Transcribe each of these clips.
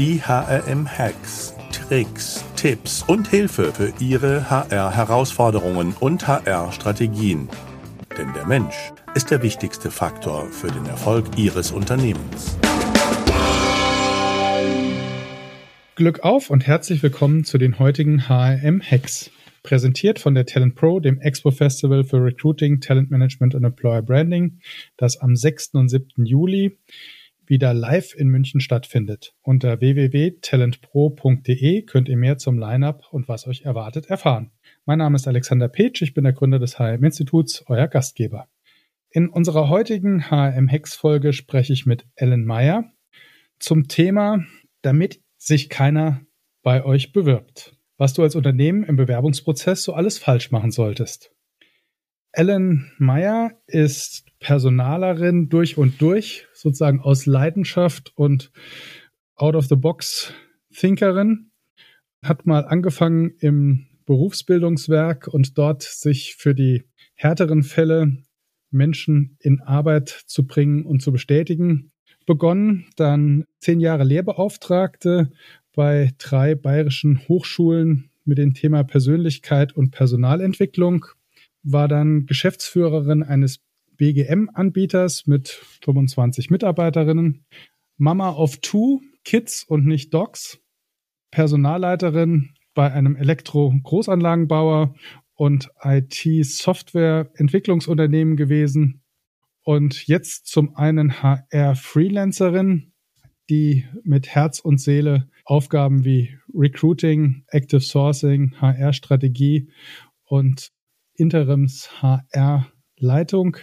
Die HRM-Hacks, Tricks, Tipps und Hilfe für Ihre HR-Herausforderungen und HR-Strategien. Denn der Mensch ist der wichtigste Faktor für den Erfolg Ihres Unternehmens. Glück auf und herzlich willkommen zu den heutigen HRM-Hacks. Präsentiert von der Talent Pro, dem Expo Festival für Recruiting, Talent Management und Employer Branding, das am 6. und 7. Juli wieder live in München stattfindet. Unter www.talentpro.de könnt ihr mehr zum Lineup und was euch erwartet erfahren. Mein Name ist Alexander Petsch, ich bin der Gründer des HM Instituts, euer Gastgeber. In unserer heutigen HM Hex Folge spreche ich mit Ellen Meyer zum Thema, damit sich keiner bei euch bewirbt. Was du als Unternehmen im Bewerbungsprozess so alles falsch machen solltest. Ellen Meyer ist Personalerin durch und durch, sozusagen aus Leidenschaft und out of the box Thinkerin. Hat mal angefangen im Berufsbildungswerk und dort sich für die härteren Fälle Menschen in Arbeit zu bringen und zu bestätigen begonnen. Dann zehn Jahre Lehrbeauftragte bei drei bayerischen Hochschulen mit dem Thema Persönlichkeit und Personalentwicklung war dann Geschäftsführerin eines BGM-Anbieters mit 25 Mitarbeiterinnen, Mama of Two, Kids und nicht Dogs, Personalleiterin bei einem Elektro-Großanlagenbauer und IT-Software-Entwicklungsunternehmen gewesen. Und jetzt zum einen HR-Freelancerin, die mit Herz und Seele Aufgaben wie Recruiting, Active Sourcing, HR-Strategie und Interims-HR-Leitung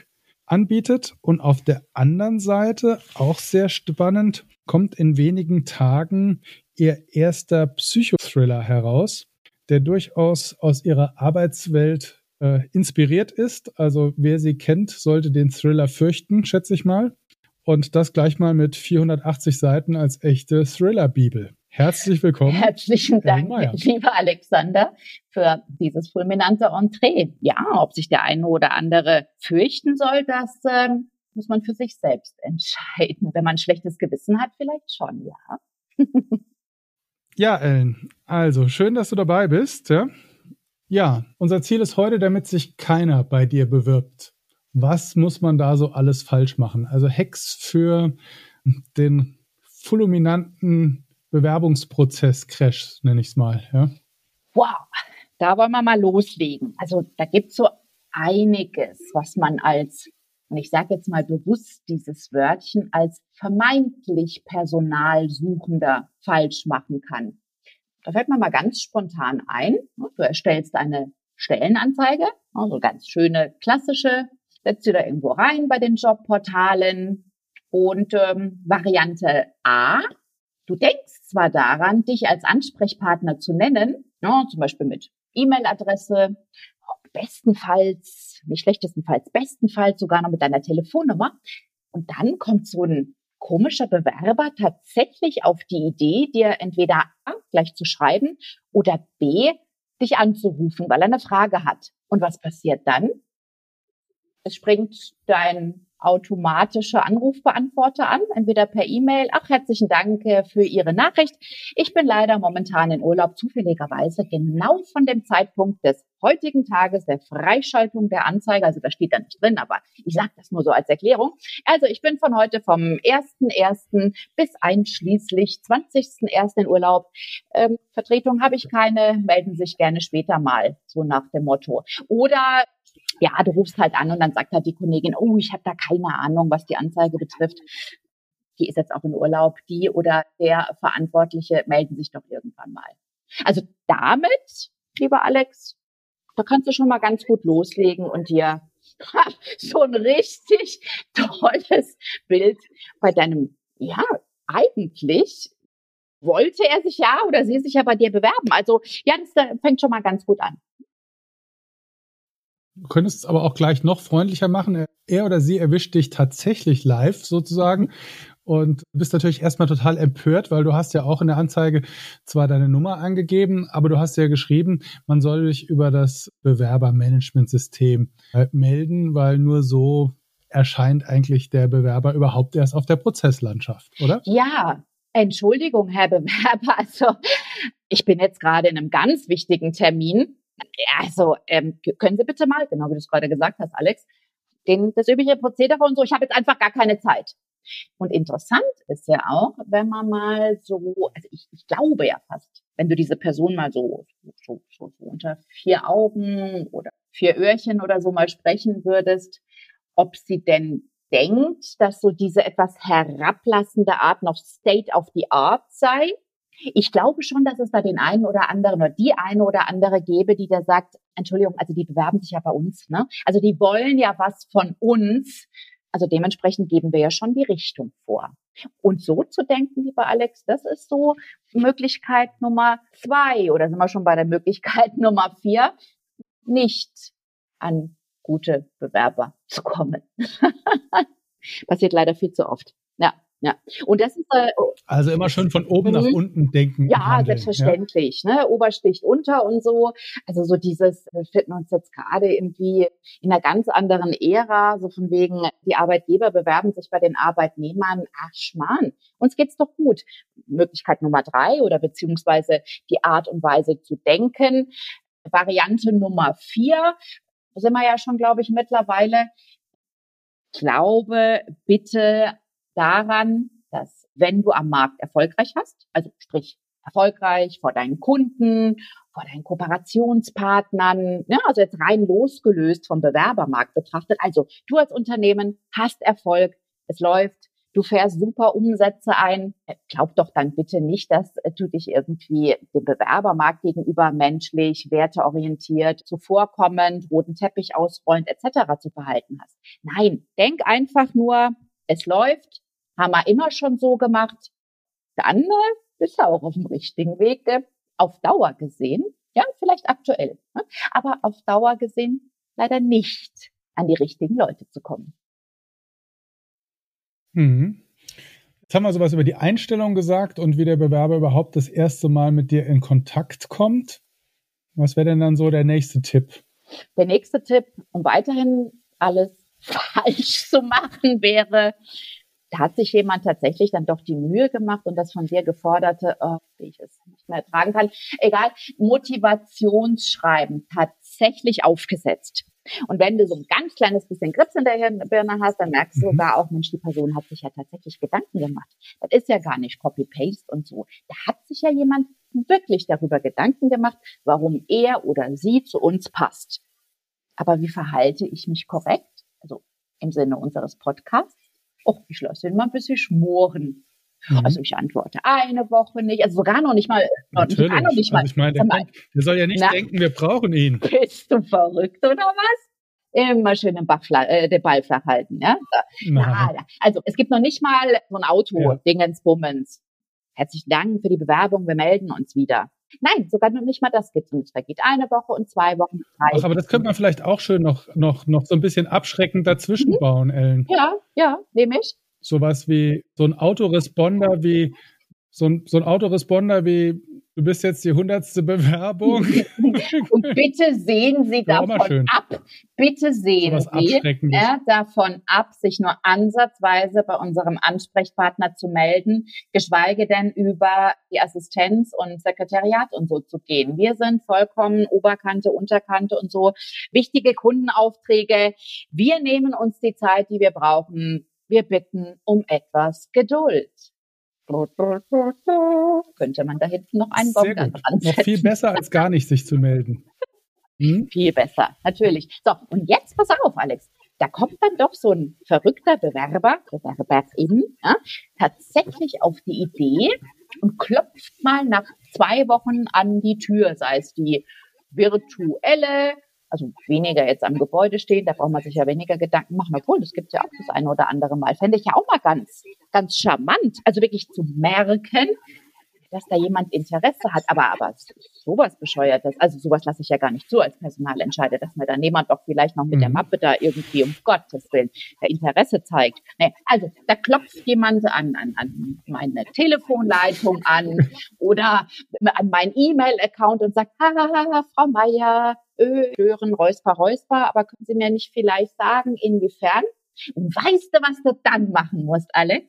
anbietet. Und auf der anderen Seite, auch sehr spannend, kommt in wenigen Tagen ihr erster Psychothriller heraus, der durchaus aus ihrer Arbeitswelt äh, inspiriert ist. Also wer sie kennt, sollte den Thriller fürchten, schätze ich mal. Und das gleich mal mit 480 Seiten als echte Thriller-Bibel. Herzlich willkommen. Herzlichen Dank, lieber Alexander, für dieses fulminante Entree. Ja, ob sich der eine oder andere fürchten soll, das ähm, muss man für sich selbst entscheiden. Wenn man ein schlechtes Gewissen hat, vielleicht schon, ja. ja, Ellen, also schön, dass du dabei bist. Ja? ja, unser Ziel ist heute, damit sich keiner bei dir bewirbt. Was muss man da so alles falsch machen? Also Hacks für den fulminanten Bewerbungsprozess-Crash, nenne ich es mal. Ja? Wow, da wollen wir mal loslegen. Also da gibt es so einiges, was man als, und ich sage jetzt mal bewusst dieses Wörtchen, als vermeintlich Personalsuchender falsch machen kann. Da fällt mir mal ganz spontan ein. Du erstellst eine Stellenanzeige, also ganz schöne klassische, setzt sie da irgendwo rein bei den Jobportalen. Und ähm, Variante A, Du denkst zwar daran, dich als Ansprechpartner zu nennen, ja, ne, zum Beispiel mit E-Mail-Adresse, bestenfalls, nicht schlechtestenfalls, bestenfalls sogar noch mit deiner Telefonnummer. Und dann kommt so ein komischer Bewerber tatsächlich auf die Idee, dir entweder A gleich zu schreiben oder B dich anzurufen, weil er eine Frage hat. Und was passiert dann? Es springt dein automatische Anrufbeantworter an, entweder per E-Mail. Ach, herzlichen Dank äh, für Ihre Nachricht. Ich bin leider momentan in Urlaub, zufälligerweise genau von dem Zeitpunkt des heutigen Tages der Freischaltung der Anzeige. Also da steht da nicht drin, aber ich sage das nur so als Erklärung. Also ich bin von heute vom 1.1. bis einschließlich 20.1. in Urlaub. Ähm, Vertretung habe ich keine, melden sich gerne später mal, so nach dem Motto. Oder ja, du rufst halt an und dann sagt halt die Kollegin, oh, ich habe da keine Ahnung, was die Anzeige betrifft. Die ist jetzt auch in Urlaub. Die oder der Verantwortliche melden sich doch irgendwann mal. Also damit, lieber Alex, da kannst du schon mal ganz gut loslegen und dir ha, so ein richtig tolles Bild bei deinem, ja, eigentlich wollte er sich ja oder sie sich ja bei dir bewerben. Also ja, das fängt schon mal ganz gut an. Du könntest es aber auch gleich noch freundlicher machen. Er oder sie erwischt dich tatsächlich live sozusagen und bist natürlich erstmal total empört, weil du hast ja auch in der Anzeige zwar deine Nummer angegeben, aber du hast ja geschrieben, man soll dich über das Bewerbermanagementsystem äh, melden, weil nur so erscheint eigentlich der Bewerber überhaupt erst auf der Prozesslandschaft, oder? Ja, Entschuldigung, Herr Bewerber, also ich bin jetzt gerade in einem ganz wichtigen Termin. Also ähm, können Sie bitte mal, genau wie du es gerade gesagt hast, Alex, den, das übliche Prozedere und so, ich habe jetzt einfach gar keine Zeit. Und interessant ist ja auch, wenn man mal so, also ich, ich glaube ja fast, wenn du diese Person mal so, so, so, so unter vier Augen oder vier Öhrchen oder so mal sprechen würdest, ob sie denn denkt, dass so diese etwas herablassende Art noch State of the Art sei. Ich glaube schon, dass es da den einen oder anderen oder die eine oder andere gäbe, die da sagt, Entschuldigung, also die bewerben sich ja bei uns, ne? Also die wollen ja was von uns. Also dementsprechend geben wir ja schon die Richtung vor. Und so zu denken, lieber Alex, das ist so Möglichkeit Nummer zwei oder sind wir schon bei der Möglichkeit Nummer vier, nicht an gute Bewerber zu kommen. Passiert leider viel zu oft. Ja. Ja, und das ist äh, also immer schön von oben nach mhm. unten denken. Ja, selbstverständlich. Ja. Ne, Ober sticht unter und so. Also so dieses, wir finden uns jetzt gerade irgendwie in einer ganz anderen Ära, so von wegen die Arbeitgeber bewerben sich bei den Arbeitnehmern. Ach Schmarrn, uns geht's doch gut. Möglichkeit Nummer drei oder beziehungsweise die Art und Weise zu denken. Variante Nummer vier, sind wir ja schon, glaube ich, mittlerweile. Glaube bitte daran, dass wenn du am Markt erfolgreich hast, also sprich erfolgreich vor deinen Kunden, vor deinen Kooperationspartnern, ja, also jetzt rein losgelöst vom Bewerbermarkt betrachtet. Also du als Unternehmen hast Erfolg, es läuft, du fährst super Umsätze ein. Glaub doch dann bitte nicht, dass du dich irgendwie dem Bewerbermarkt gegenüber menschlich, werteorientiert, zuvorkommend, roten Teppich ausrollend etc. zu verhalten hast. Nein, denk einfach nur, es läuft, haben wir immer schon so gemacht. Dann bist du auch auf dem richtigen Weg. Auf Dauer gesehen, ja, vielleicht aktuell, ne? aber auf Dauer gesehen leider nicht an die richtigen Leute zu kommen. Mhm. Jetzt haben wir sowas über die Einstellung gesagt und wie der Bewerber überhaupt das erste Mal mit dir in Kontakt kommt. Was wäre denn dann so der nächste Tipp? Der nächste Tipp, um weiterhin alles falsch zu machen, wäre, da hat sich jemand tatsächlich dann doch die Mühe gemacht und das von dir geforderte, oh, wie ich es nicht mehr ertragen kann, egal, Motivationsschreiben tatsächlich aufgesetzt. Und wenn du so ein ganz kleines bisschen Grips in der Birne hast, dann merkst du mhm. sogar auch, Mensch, die Person hat sich ja tatsächlich Gedanken gemacht. Das ist ja gar nicht Copy-Paste und so. Da hat sich ja jemand wirklich darüber Gedanken gemacht, warum er oder sie zu uns passt. Aber wie verhalte ich mich korrekt? Also im Sinne unseres Podcasts Och, ich lasse ihn mal ein bisschen schmoren. Mhm. Also ich antworte eine Woche nicht, also sogar noch nicht mal. Natürlich. Noch nicht mal. Also ich meine, der, mal, der soll ja nicht na, denken, wir brauchen ihn. Bist du verrückt oder was? Immer schön den, Bachfla äh, den Ball flach halten. Ja? ja? also es gibt noch nicht mal so ein Auto-Dingensbummens. Ja. Herzlichen Dank für die Bewerbung, wir melden uns wieder. Nein, sogar noch nicht mal das gibt's nicht. Da geht eine Woche und zwei Wochen. Drei Ach, aber das könnte man vielleicht auch schön noch, noch, noch so ein bisschen abschreckend dazwischen mhm. bauen, Ellen. Ja, ja, nehme ich. Sowas wie so ein Autoresponder wie so ein, so ein Autoresponder wie Du bist jetzt die hundertste Bewerbung. Und bitte sehen Sie davon ab, bitte sehen so Sie äh, davon ab, sich nur ansatzweise bei unserem Ansprechpartner zu melden, geschweige denn über die Assistenz und Sekretariat und so zu gehen. Wir sind vollkommen Oberkante, Unterkante und so wichtige Kundenaufträge. Wir nehmen uns die Zeit, die wir brauchen. Wir bitten um etwas Geduld könnte man da hinten noch einen Baum dran Noch viel besser als gar nicht sich zu melden. Hm? Viel besser, natürlich. So, und jetzt pass auf, Alex. Da kommt dann doch so ein verrückter Bewerber, Bewerberin, ja, tatsächlich auf die Idee und klopft mal nach zwei Wochen an die Tür, sei es die virtuelle also weniger jetzt am Gebäude stehen, da braucht man sich ja weniger Gedanken machen. Obwohl, das gibt ja auch das eine oder andere Mal. Fände ich ja auch mal ganz, ganz charmant. Also wirklich zu merken, dass da jemand Interesse hat. Aber, aber sowas bescheuertes, also sowas lasse ich ja gar nicht zu als Personalentscheider, dass mir dann jemand doch vielleicht noch mit mhm. der Mappe da irgendwie, um Gottes Willen, der Interesse zeigt. Nee, also da klopft jemand an, an, an meine Telefonleitung an oder an meinen E-Mail-Account und sagt, ha, Frau Meier, hören, Räusper, Räusper, aber können Sie mir nicht vielleicht sagen, inwiefern? Und weißt du, was du dann machen musst, Alex?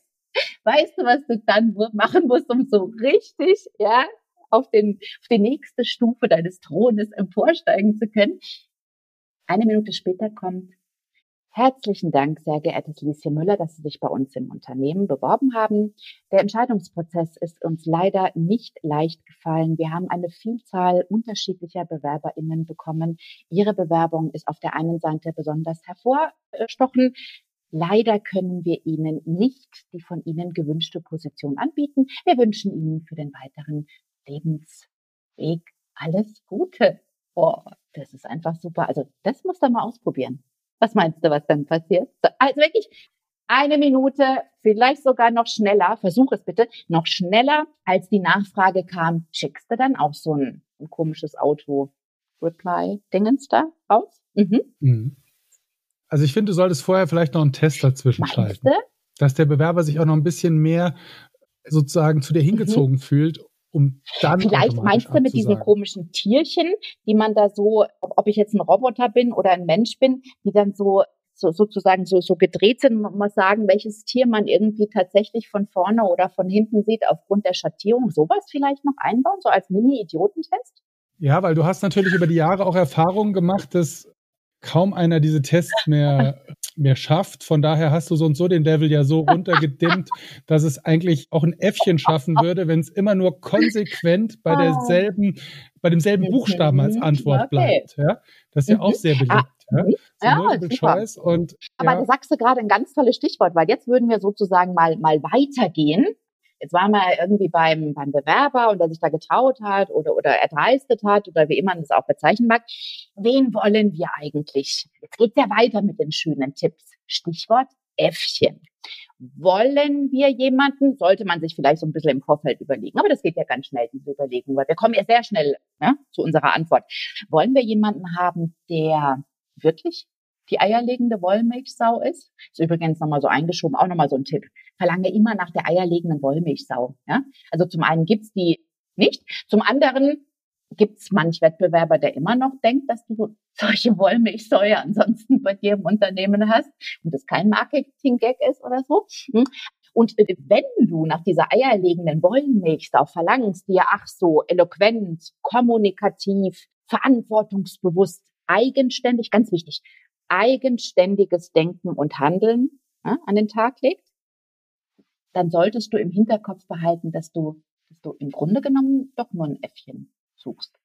Weißt du, was du dann machen musst, um so richtig, ja, auf, den, auf die nächste Stufe deines Thrones emporsteigen zu können? Eine Minute später kommt, Herzlichen Dank, sehr geehrtes Lieschen Müller, dass Sie sich bei uns im Unternehmen beworben haben. Der Entscheidungsprozess ist uns leider nicht leicht gefallen. Wir haben eine Vielzahl unterschiedlicher BewerberInnen bekommen. Ihre Bewerbung ist auf der einen Seite besonders hervorstochen. Leider können wir Ihnen nicht die von Ihnen gewünschte Position anbieten. Wir wünschen Ihnen für den weiteren Lebensweg alles Gute. Oh, das ist einfach super. Also das muss er mal ausprobieren. Was meinst du, was dann passiert? Also wirklich eine Minute, vielleicht sogar noch schneller, versuch es bitte, noch schneller, als die Nachfrage kam, schickst du dann auch so ein, ein komisches Auto-Reply-Dingens da raus? Mhm. Mhm. Also ich finde, du solltest vorher vielleicht noch einen Test dazwischen Meinst schalten. Du? Dass der Bewerber sich auch noch ein bisschen mehr sozusagen zu dir hingezogen mhm. fühlt um dann. Vielleicht meinst du mit diesen komischen Tierchen, die man da so, ob ich jetzt ein Roboter bin oder ein Mensch bin, die dann so so, sozusagen so, so gedreht sind, man muss sagen, welches Tier man irgendwie tatsächlich von vorne oder von hinten sieht aufgrund der Schattierung. Sowas vielleicht noch einbauen, so als Mini-Idiotentest? Ja, weil du hast natürlich über die Jahre auch Erfahrungen gemacht, dass kaum einer diese Tests mehr, mehr schafft. Von daher hast du so und so den Level ja so runtergedimmt, dass es eigentlich auch ein Äffchen schaffen würde, wenn es immer nur konsequent bei derselben, bei demselben Buchstaben als Antwort bleibt. Ja? Das ist ja auch sehr beliebt. Ah, ja, so ja Choice und, Aber ja. da sagst du gerade ein ganz tolles Stichwort, weil jetzt würden wir sozusagen mal, mal weitergehen Jetzt waren wir irgendwie beim, beim Bewerber und der sich da getraut hat oder, oder erdreistet hat oder wie immer man das auch bezeichnen mag. Wen wollen wir eigentlich? Jetzt geht's ja weiter mit den schönen Tipps. Stichwort Äffchen. Wollen wir jemanden, sollte man sich vielleicht so ein bisschen im Vorfeld überlegen, aber das geht ja ganz schnell, diese Überlegung, weil wir kommen ja sehr schnell ja, zu unserer Antwort. Wollen wir jemanden haben, der wirklich die eierlegende Wollmilchsau ist. Ist übrigens nochmal so eingeschoben, auch nochmal so ein Tipp. Verlange immer nach der eierlegenden Wollmilchsau. Ja? Also zum einen gibt's die nicht, zum anderen gibt's manch Wettbewerber, der immer noch denkt, dass du solche Wollmilchsäue ansonsten bei dir im Unternehmen hast und das kein Marketing-Gag ist oder so. Hm? Und wenn du nach dieser eierlegenden Wollmilchsau verlangst, die ja ach so eloquent, kommunikativ, verantwortungsbewusst, eigenständig, ganz wichtig, eigenständiges Denken und Handeln ja, an den Tag legt, dann solltest du im Hinterkopf behalten, dass du, dass du im Grunde genommen doch nur ein Äffchen suchst.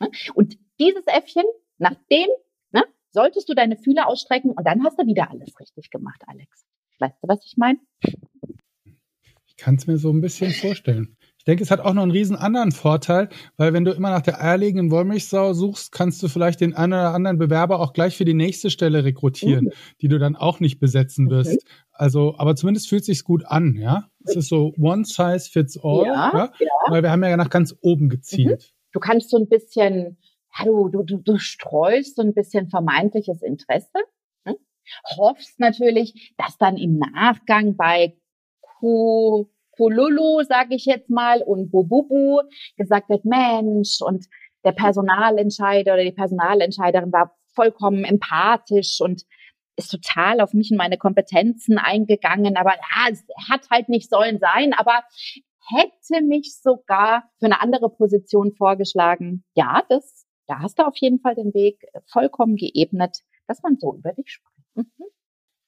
Ja? Und dieses Äffchen, nach dem ne, solltest du deine Fühler ausstrecken und dann hast du wieder alles richtig gemacht, Alex. Weißt du, was ich meine? Ich kann es mir so ein bisschen vorstellen. Ich denke, es hat auch noch einen riesen anderen Vorteil, weil wenn du immer nach der eierlegenden Wollmilchsau suchst, kannst du vielleicht den einen oder anderen Bewerber auch gleich für die nächste Stelle rekrutieren, mhm. die du dann auch nicht besetzen wirst. Okay. Also, aber zumindest fühlt sich's gut an, ja. Es ist so one size fits all, ja, ja? ja. weil wir haben ja nach ganz oben gezielt. Mhm. Du kannst so ein bisschen, ja, du, du, du, du streust so ein bisschen vermeintliches Interesse, ne? hoffst natürlich, dass dann im Nachgang bei Q Polulu, sage ich jetzt mal, und Bububu gesagt wird, Mensch, und der Personalentscheider oder die Personalentscheiderin war vollkommen empathisch und ist total auf mich und meine Kompetenzen eingegangen, aber ja, es hat halt nicht sollen sein, aber hätte mich sogar für eine andere Position vorgeschlagen. Ja, das, da hast du auf jeden Fall den Weg vollkommen geebnet, dass man so über dich spricht. Mhm.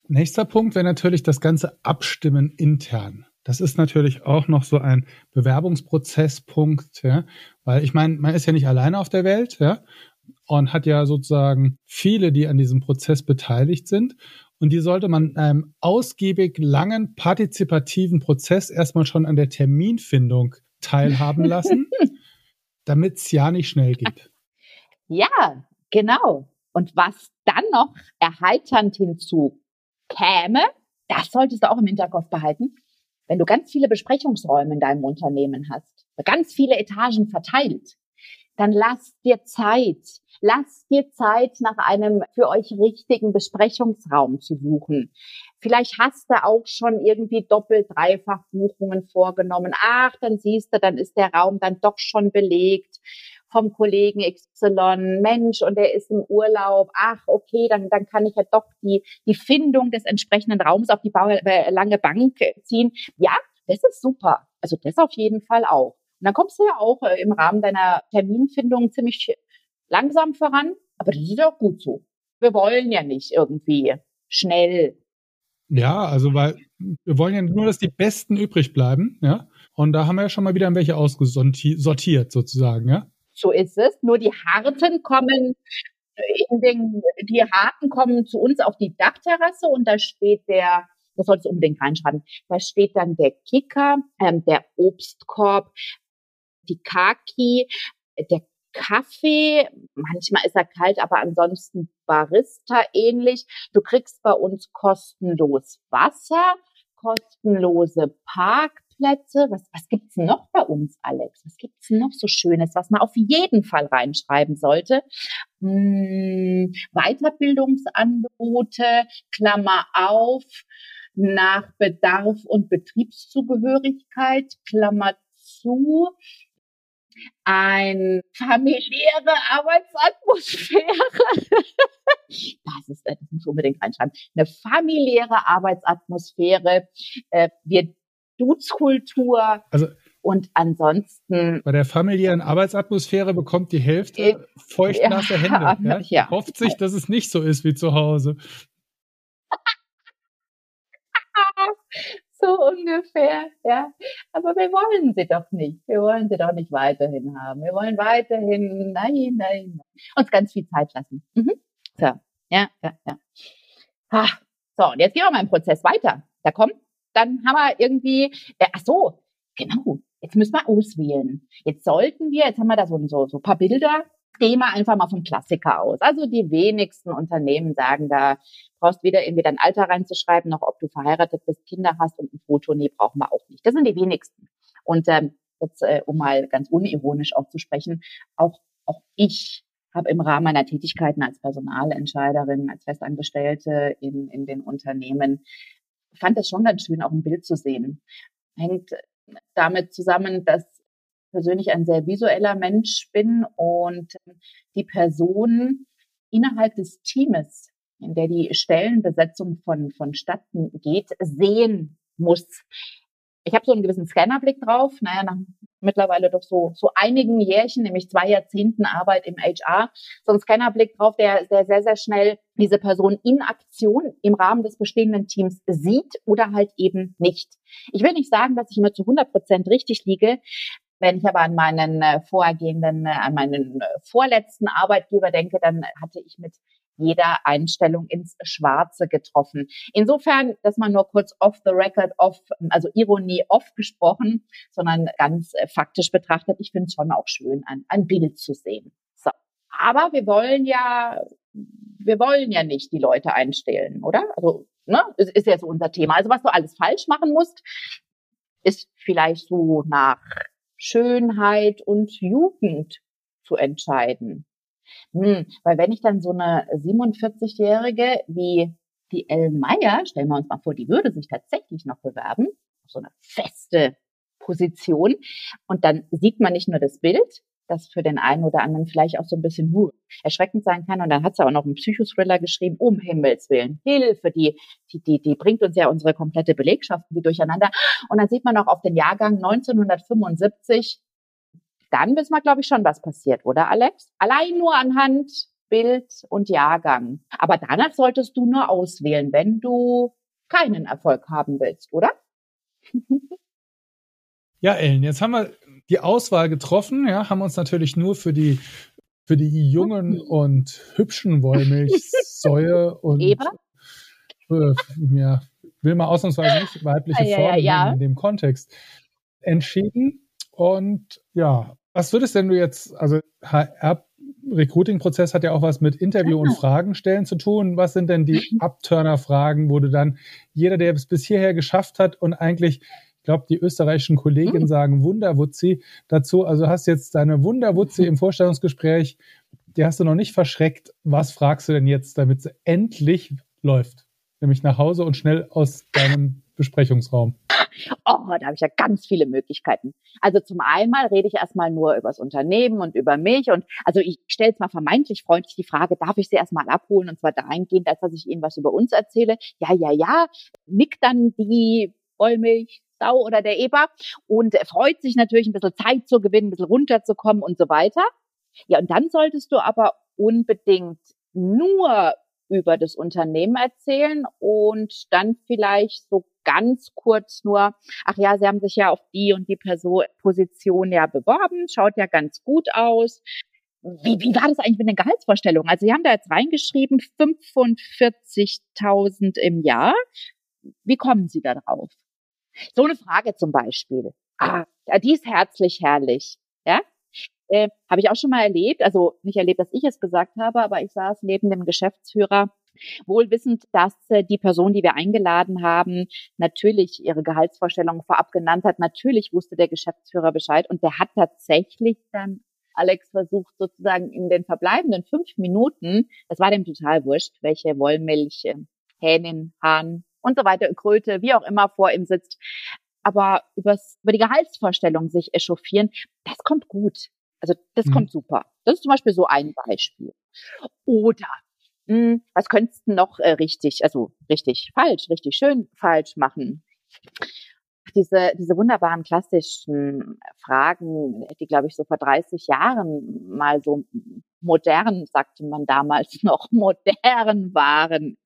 Nächster Punkt wäre natürlich das ganze Abstimmen intern. Das ist natürlich auch noch so ein Bewerbungsprozesspunkt, ja, weil ich meine, man ist ja nicht alleine auf der Welt, ja, und hat ja sozusagen viele, die an diesem Prozess beteiligt sind. Und die sollte man in einem ausgiebig langen partizipativen Prozess erstmal schon an der Terminfindung teilhaben lassen, damit es ja nicht schnell geht. Ja, genau. Und was dann noch erheiternd hinzu käme, das solltest du auch im Hinterkopf behalten. Wenn du ganz viele Besprechungsräume in deinem Unternehmen hast, ganz viele Etagen verteilt, dann lass dir Zeit. Lass dir Zeit, nach einem für euch richtigen Besprechungsraum zu suchen. Vielleicht hast du auch schon irgendwie doppelt, dreifach Buchungen vorgenommen. Ach, dann siehst du, dann ist der Raum dann doch schon belegt. Vom Kollegen XY, Mensch, und der ist im Urlaub, ach, okay, dann, dann kann ich ja doch die, die Findung des entsprechenden Raums auf die äh, lange Bank ziehen. Ja, das ist super. Also das auf jeden Fall auch. Und dann kommst du ja auch äh, im Rahmen deiner Terminfindung ziemlich langsam voran, aber das ist auch gut so. Wir wollen ja nicht irgendwie schnell. Ja, also weil wir wollen ja nur, dass die Besten übrig bleiben, ja. Und da haben wir ja schon mal wieder welche ausgesortiert sozusagen, ja. So ist es. Nur die Harten kommen in den, die Harten kommen zu uns auf die Dachterrasse und da steht der, das solltest du unbedingt reinschreiben, da steht dann der Kicker, ähm, der Obstkorb, die Kaki, der Kaffee, manchmal ist er kalt, aber ansonsten Barista ähnlich. Du kriegst bei uns kostenlos Wasser, kostenlose Parkplätze. Was, was gibt's noch bei uns, Alex? Was gibt's noch so Schönes, was man auf jeden Fall reinschreiben sollte? Hm, Weiterbildungsangebote, Klammer auf, nach Bedarf und Betriebszugehörigkeit, Klammer zu, eine familiäre Arbeitsatmosphäre. das ist, das muss unbedingt reinschreiben. Eine familiäre Arbeitsatmosphäre. Äh, wir Duzkultur. Also und ansonsten. Bei der familiären Arbeitsatmosphäre bekommt die Hälfte äh, feuchtnasse Hände. Ja? ja. Hofft sich, dass es nicht so ist wie zu Hause. so ungefähr, ja. Aber wir wollen sie doch nicht. Wir wollen sie doch nicht weiterhin haben. Wir wollen weiterhin, nein, nein, uns ganz viel Zeit lassen. Mhm. So, ja, ja, ja. Ach, so, und jetzt gehen wir mal im Prozess weiter. Da kommt, dann haben wir irgendwie, äh, ach so, genau, jetzt müssen wir auswählen. Jetzt sollten wir, jetzt haben wir da so, so, so paar Bilder gehen wir einfach mal vom Klassiker aus. Also die wenigsten Unternehmen sagen da, brauchst weder irgendwie dein Alter reinzuschreiben, noch ob du verheiratet bist, Kinder hast und ein Foto, nee, brauchen wir auch nicht. Das sind die wenigsten. Und ähm, jetzt, äh, um mal ganz unironisch auch zu sprechen, auch, auch ich habe im Rahmen meiner Tätigkeiten als Personalentscheiderin, als Festangestellte in, in den Unternehmen, fand es schon ganz schön, auch ein Bild zu sehen. Hängt damit zusammen, dass persönlich ein sehr visueller Mensch bin und die Person innerhalb des Teams, in der die Stellenbesetzung von, vonstatten geht, sehen muss. Ich habe so einen gewissen Scannerblick drauf, naja, nach mittlerweile doch so, so einigen Jährchen, nämlich zwei Jahrzehnten Arbeit im HR, so einen Scannerblick drauf, der, der sehr, sehr schnell diese Person in Aktion im Rahmen des bestehenden Teams sieht oder halt eben nicht. Ich will nicht sagen, dass ich immer zu 100 Prozent richtig liege, wenn ich aber an meinen äh, vorhergehenden, äh, an meinen äh, vorletzten Arbeitgeber denke, dann hatte ich mit jeder Einstellung ins Schwarze getroffen. Insofern, dass man nur kurz off the record, off, also Ironie off gesprochen, sondern ganz faktisch betrachtet, ich finde es schon auch schön, ein, ein Bild zu sehen. So. Aber wir wollen ja, wir wollen ja nicht die Leute einstellen, oder? Also, ne, ist, ist ja so unser Thema. Also was du alles falsch machen musst, ist vielleicht so nach Schönheit und Jugend zu entscheiden. Hm, weil wenn ich dann so eine 47-Jährige wie die Ellen Meyer, stellen wir uns mal vor, die würde sich tatsächlich noch bewerben, so eine feste Position. Und dann sieht man nicht nur das Bild, das für den einen oder anderen vielleicht auch so ein bisschen huh, erschreckend sein kann. Und dann hat sie aber noch einen Psychothriller geschrieben, um Himmels Willen. Hilfe, die, die, die, die bringt uns ja unsere komplette Belegschaft wie durcheinander. Und dann sieht man auch auf den Jahrgang 1975, dann wissen wir, glaube ich, schon, was passiert, oder Alex? Allein nur anhand Bild und Jahrgang. Aber danach solltest du nur auswählen, wenn du keinen Erfolg haben willst, oder? Ja, Ellen, jetzt haben wir die Auswahl getroffen, ja, haben uns natürlich nur für die für die jungen und hübschen Wollmilchsäue und Eber? Äh, ja, will man ausnahmsweise nicht weibliche ah, Formen ja, ja. in dem Kontext entschieden. Und ja, was würdest denn du jetzt, also HR Recruiting-Prozess hat ja auch was mit Interview und Fragen stellen zu tun. Was sind denn die Abturner-Fragen, wo du dann jeder, der es bis hierher geschafft hat und eigentlich ich glaube, die österreichischen Kollegen mhm. sagen Wunderwutzi dazu. Also hast jetzt deine Wunderwutzi im Vorstellungsgespräch, die hast du noch nicht verschreckt. Was fragst du denn jetzt, damit sie endlich läuft? Nämlich nach Hause und schnell aus deinem Besprechungsraum. Oh, da habe ich ja ganz viele Möglichkeiten. Also zum einen rede ich erstmal nur über das Unternehmen und über mich. Und also ich stelle jetzt mal vermeintlich freundlich die Frage, darf ich Sie erstmal abholen? Und zwar dahingehend, als dass ich Ihnen was über uns erzähle. Ja, ja, ja. Nickt dann die Wollmilch, Sau oder der Eber und freut sich natürlich ein bisschen Zeit zu gewinnen, ein bisschen runterzukommen und so weiter. Ja, und dann solltest du aber unbedingt nur über das Unternehmen erzählen und dann vielleicht so ganz kurz nur, ach ja, Sie haben sich ja auf die und die Person, Position ja beworben, schaut ja ganz gut aus. Wie, wie war das eigentlich mit den Gehaltsvorstellungen? Also Sie haben da jetzt reingeschrieben, 45.000 im Jahr. Wie kommen Sie da drauf? So eine Frage zum Beispiel. Ah, die ist herzlich herrlich. Ja, äh, habe ich auch schon mal erlebt. Also nicht erlebt, dass ich es gesagt habe, aber ich saß neben dem Geschäftsführer wohl wissend, dass äh, die Person, die wir eingeladen haben, natürlich ihre Gehaltsvorstellungen vorab genannt hat. Natürlich wusste der Geschäftsführer Bescheid und der hat tatsächlich dann Alex versucht sozusagen in den verbleibenden fünf Minuten, das war dem total wurscht, welche Wollmilch, äh, Hähnin, Hahn und so weiter, Kröte, wie auch immer vor ihm sitzt, aber übers, über die Gehaltsvorstellung sich echauffieren, das kommt gut. Also das mhm. kommt super. Das ist zum Beispiel so ein Beispiel. Oder mh, hm, was könntest du noch äh, richtig, also richtig falsch, richtig schön falsch machen? Diese, diese wunderbaren klassischen Fragen, die, glaube ich, so vor 30 Jahren mal so modern, sagte man damals noch, modern waren.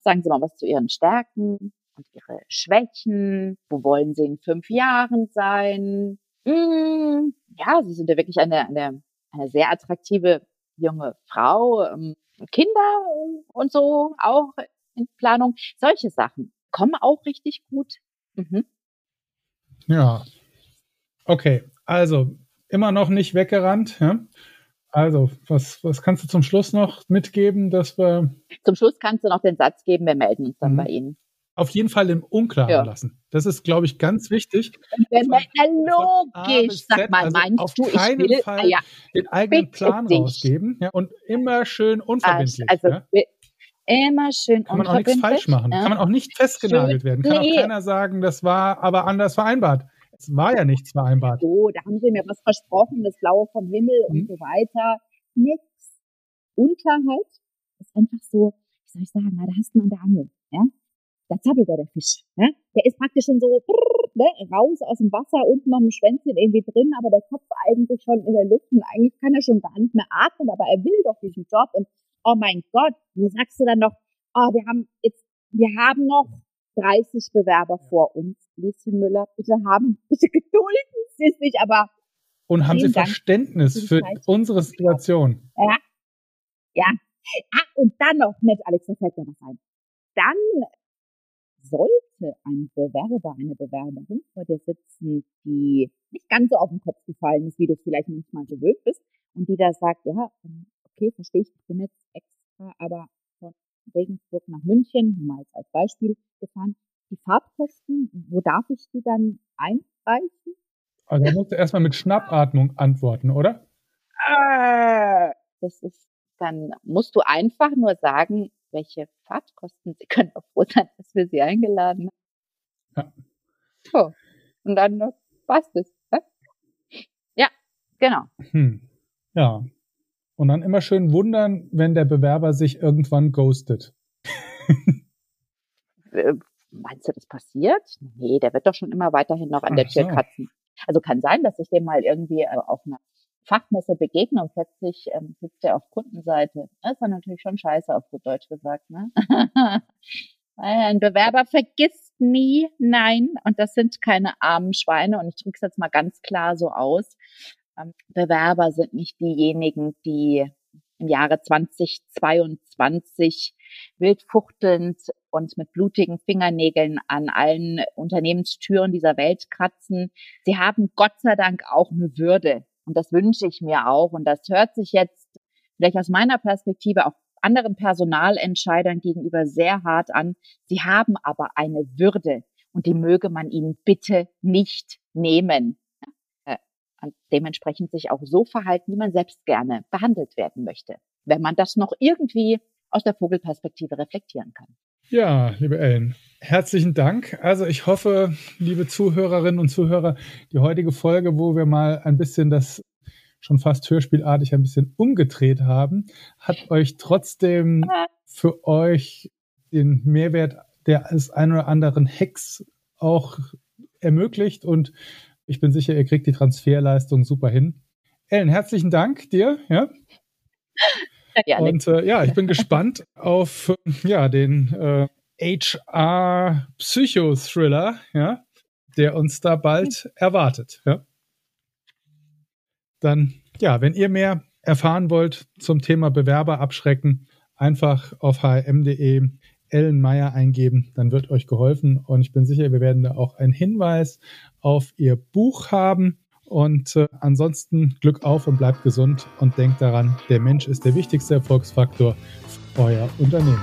Sagen Sie mal was zu Ihren Stärken und Ihre Schwächen. Wo wollen Sie in fünf Jahren sein? Hm, ja, sie sind ja wirklich eine, eine, eine sehr attraktive junge Frau, ähm, Kinder und so auch in Planung. Solche Sachen kommen auch richtig gut. Mhm. Ja. Okay, also immer noch nicht weggerannt. Ja? Also, was, was kannst du zum Schluss noch mitgeben, dass wir. Zum Schluss kannst du noch den Satz geben, wir melden uns dann mhm. bei Ihnen auf jeden Fall im Unklaren ja. lassen. Das ist, glaube ich, ganz wichtig. Na, logisch, sag mal, also meinst auf du, keinen ich will, Fall ja, den eigenen Plan dich. rausgeben ja, und immer schön unverbindlich. Also, ja. immer schön Kann man auch nichts falsch machen. Kann man auch nicht festgenagelt werden. Kann nee. auch keiner sagen, das war aber anders vereinbart. Es war ja nichts vereinbart. So, da haben sie mir was versprochen, das Blaue vom Himmel mhm. und so weiter. Nix. Unklarheit ist einfach so, wie soll ich sagen, da hast du an der Angel. Ja? Da zappelt er der Fisch. Ne? Der ist praktisch schon so brrr, ne, raus aus dem Wasser, unten noch ein Schwänzchen irgendwie drin, aber der Kopf eigentlich schon in der Luft und eigentlich kann er schon gar nicht mehr atmen, aber er will doch diesen Job und oh mein Gott, dann sagst du dann noch, oh, wir haben jetzt, wir haben noch 30 Bewerber vor uns. Lieschen Müller, bitte haben, bitte gedulden Sie sich, aber und haben Sie Verständnis für unsere Situation. Ja. Ja. Ah, und dann noch, nett, Alex, da fällt mir was ein. Dann sollte ein Bewerber, eine Bewerberin vor dir sitzen, die nicht ganz so auf den Kopf gefallen ist, wie du es vielleicht manchmal gewöhnt bist, und die da sagt, ja, ähm, okay, verstehe ich, ich bin jetzt extra, aber von Regensburg nach München, mal als Beispiel gefahren, die Fahrtkosten, wo darf ich die dann einreichen? Also da musst du erstmal mit Schnappatmung antworten, oder? Äh, das ist, dann musst du einfach nur sagen, welche Fahrtkosten. Sie können auch froh sein, dass wir Sie eingeladen haben. Ja. So. Und dann passt es. Ne? Ja, genau. Hm. Ja. Und dann immer schön wundern, wenn der Bewerber sich irgendwann ghostet. Äh, meinst du, das passiert? Nee, der wird doch schon immer weiterhin noch an Ach der Tür so. kratzen. Also kann sein, dass ich dem mal irgendwie äh, auf einer Fachmesse begegnen und plötzlich ähm, sitzt er auf Kundenseite. Das war natürlich schon scheiße, auf gut Deutsch gesagt. Ne? Ein Bewerber vergisst nie, nein, und das sind keine armen Schweine. Und ich drücke es jetzt mal ganz klar so aus. Ähm, Bewerber sind nicht diejenigen, die im Jahre 2022 wildfuchtelnd und mit blutigen Fingernägeln an allen Unternehmenstüren dieser Welt kratzen. Sie haben Gott sei Dank auch eine Würde. Und das wünsche ich mir auch. Und das hört sich jetzt vielleicht aus meiner Perspektive auch anderen Personalentscheidern gegenüber sehr hart an. Sie haben aber eine Würde und die möge man ihnen bitte nicht nehmen. Äh, und dementsprechend sich auch so verhalten, wie man selbst gerne behandelt werden möchte, wenn man das noch irgendwie aus der Vogelperspektive reflektieren kann. Ja, liebe Ellen, Herzlichen Dank. Also ich hoffe, liebe Zuhörerinnen und Zuhörer, die heutige Folge, wo wir mal ein bisschen das schon fast hörspielartig ein bisschen umgedreht haben, hat euch trotzdem für euch den Mehrwert der als ein oder anderen Hacks auch ermöglicht und ich bin sicher, ihr kriegt die Transferleistung super hin. Ellen, herzlichen Dank dir. Ja. Ja und äh, ja, ich bin gespannt auf ja den äh, HR Psychothriller, ja, der uns da bald erwartet. Ja. Dann ja, wenn ihr mehr erfahren wollt zum Thema Bewerber abschrecken, einfach auf hm.de Ellen Meyer eingeben, dann wird euch geholfen und ich bin sicher, wir werden da auch einen Hinweis auf ihr Buch haben. Und äh, ansonsten Glück auf und bleibt gesund und denkt daran, der Mensch ist der wichtigste Erfolgsfaktor für euer Unternehmen.